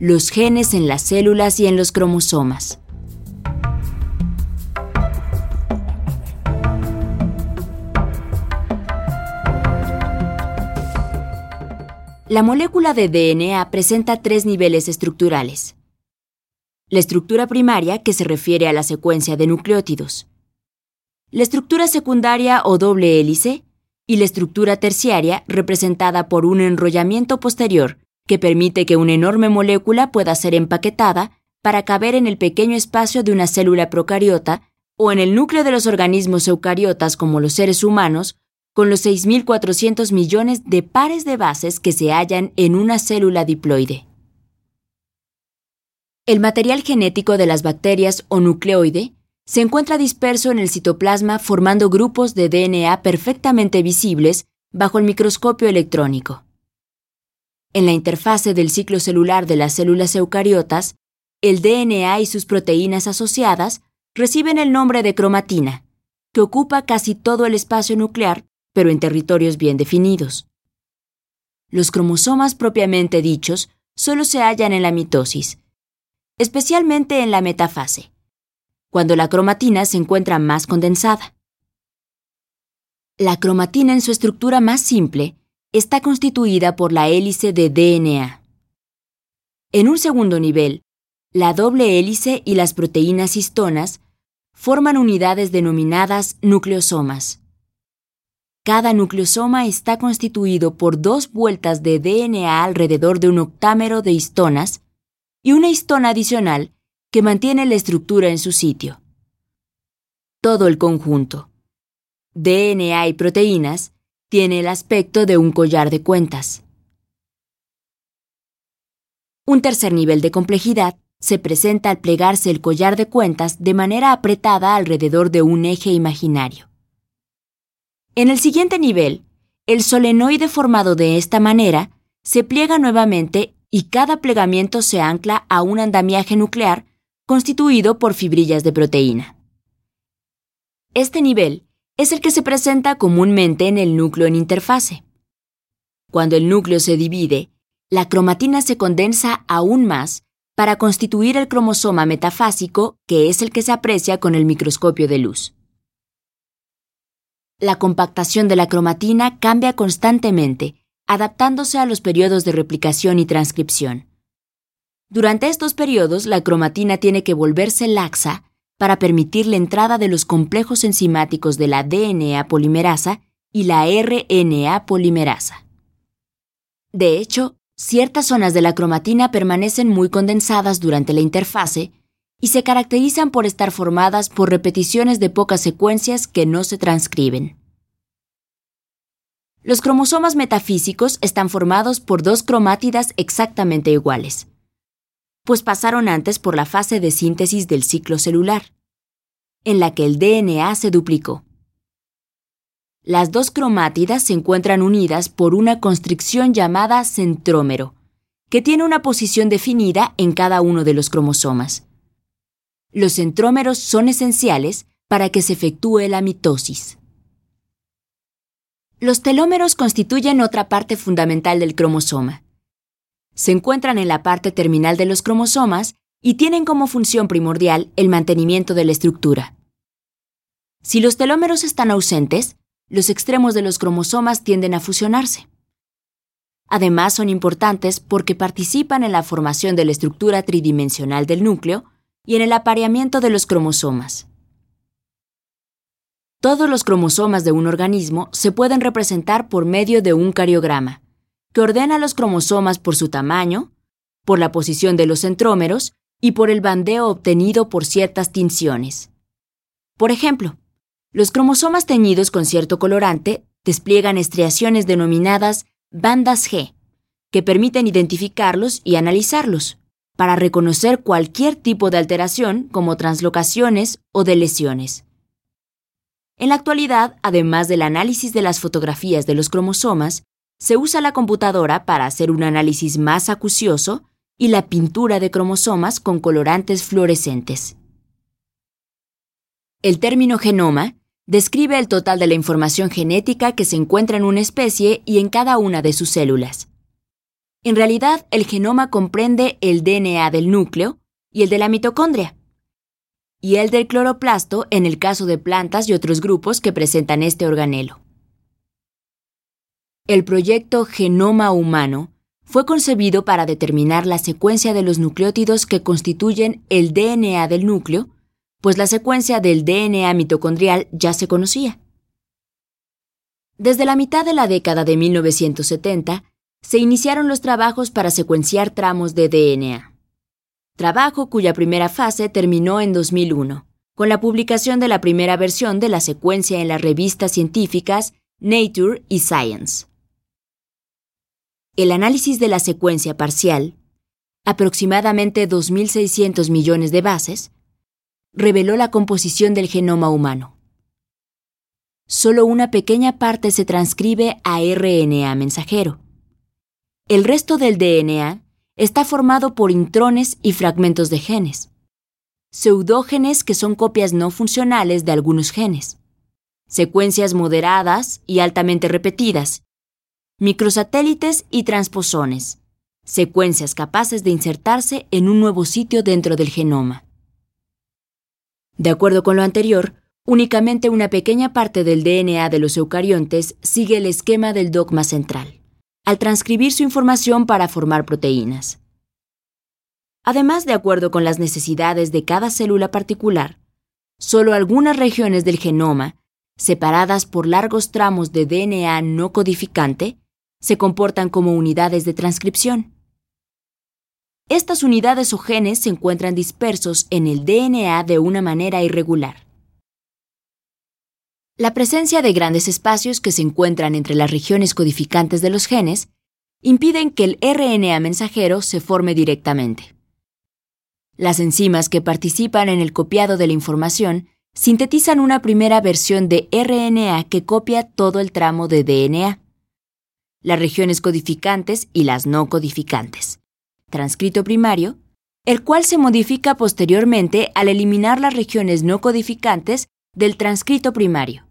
los genes en las células y en los cromosomas. La molécula de DNA presenta tres niveles estructurales. La estructura primaria, que se refiere a la secuencia de nucleótidos. La estructura secundaria o doble hélice, y la estructura terciaria, representada por un enrollamiento posterior, que permite que una enorme molécula pueda ser empaquetada para caber en el pequeño espacio de una célula procariota o en el núcleo de los organismos eucariotas como los seres humanos con los 6.400 millones de pares de bases que se hallan en una célula diploide. El material genético de las bacterias o nucleoide se encuentra disperso en el citoplasma formando grupos de DNA perfectamente visibles bajo el microscopio electrónico. En la interfase del ciclo celular de las células eucariotas, el DNA y sus proteínas asociadas reciben el nombre de cromatina, que ocupa casi todo el espacio nuclear pero en territorios bien definidos. Los cromosomas propiamente dichos solo se hallan en la mitosis, especialmente en la metafase, cuando la cromatina se encuentra más condensada. La cromatina en su estructura más simple está constituida por la hélice de DNA. En un segundo nivel, la doble hélice y las proteínas histonas forman unidades denominadas nucleosomas. Cada nucleosoma está constituido por dos vueltas de DNA alrededor de un octámero de histonas y una histona adicional que mantiene la estructura en su sitio. Todo el conjunto, DNA y proteínas, tiene el aspecto de un collar de cuentas. Un tercer nivel de complejidad se presenta al plegarse el collar de cuentas de manera apretada alrededor de un eje imaginario. En el siguiente nivel, el solenoide formado de esta manera se pliega nuevamente y cada plegamiento se ancla a un andamiaje nuclear constituido por fibrillas de proteína. Este nivel es el que se presenta comúnmente en el núcleo en interfase. Cuando el núcleo se divide, la cromatina se condensa aún más para constituir el cromosoma metafásico, que es el que se aprecia con el microscopio de luz. La compactación de la cromatina cambia constantemente, adaptándose a los periodos de replicación y transcripción. Durante estos periodos, la cromatina tiene que volverse laxa para permitir la entrada de los complejos enzimáticos de la DNA polimerasa y la RNA polimerasa. De hecho, ciertas zonas de la cromatina permanecen muy condensadas durante la interfase y se caracterizan por estar formadas por repeticiones de pocas secuencias que no se transcriben. Los cromosomas metafísicos están formados por dos cromátidas exactamente iguales, pues pasaron antes por la fase de síntesis del ciclo celular, en la que el DNA se duplicó. Las dos cromátidas se encuentran unidas por una constricción llamada centrómero, que tiene una posición definida en cada uno de los cromosomas. Los centrómeros son esenciales para que se efectúe la mitosis. Los telómeros constituyen otra parte fundamental del cromosoma. Se encuentran en la parte terminal de los cromosomas y tienen como función primordial el mantenimiento de la estructura. Si los telómeros están ausentes, los extremos de los cromosomas tienden a fusionarse. Además, son importantes porque participan en la formación de la estructura tridimensional del núcleo y en el apareamiento de los cromosomas. Todos los cromosomas de un organismo se pueden representar por medio de un cariograma, que ordena los cromosomas por su tamaño, por la posición de los centrómeros y por el bandeo obtenido por ciertas tinciones. Por ejemplo, los cromosomas teñidos con cierto colorante despliegan estriaciones denominadas bandas G, que permiten identificarlos y analizarlos para reconocer cualquier tipo de alteración como translocaciones o de lesiones. En la actualidad, además del análisis de las fotografías de los cromosomas, se usa la computadora para hacer un análisis más acucioso y la pintura de cromosomas con colorantes fluorescentes. El término genoma describe el total de la información genética que se encuentra en una especie y en cada una de sus células. En realidad, el genoma comprende el DNA del núcleo y el de la mitocondria, y el del cloroplasto en el caso de plantas y otros grupos que presentan este organelo. El proyecto Genoma Humano fue concebido para determinar la secuencia de los nucleótidos que constituyen el DNA del núcleo, pues la secuencia del DNA mitocondrial ya se conocía. Desde la mitad de la década de 1970, se iniciaron los trabajos para secuenciar tramos de DNA trabajo cuya primera fase terminó en 2001, con la publicación de la primera versión de la secuencia en las revistas científicas Nature y Science. El análisis de la secuencia parcial, aproximadamente 2.600 millones de bases, reveló la composición del genoma humano. Solo una pequeña parte se transcribe a RNA mensajero. El resto del DNA está formado por intrones y fragmentos de genes, pseudógenes que son copias no funcionales de algunos genes, secuencias moderadas y altamente repetidas, microsatélites y transposones, secuencias capaces de insertarse en un nuevo sitio dentro del genoma. De acuerdo con lo anterior, únicamente una pequeña parte del DNA de los eucariontes sigue el esquema del dogma central al transcribir su información para formar proteínas. Además, de acuerdo con las necesidades de cada célula particular, solo algunas regiones del genoma, separadas por largos tramos de DNA no codificante, se comportan como unidades de transcripción. Estas unidades o genes se encuentran dispersos en el DNA de una manera irregular. La presencia de grandes espacios que se encuentran entre las regiones codificantes de los genes impiden que el RNA mensajero se forme directamente. Las enzimas que participan en el copiado de la información sintetizan una primera versión de RNA que copia todo el tramo de DNA. Las regiones codificantes y las no codificantes. Transcrito primario, el cual se modifica posteriormente al eliminar las regiones no codificantes del transcrito primario.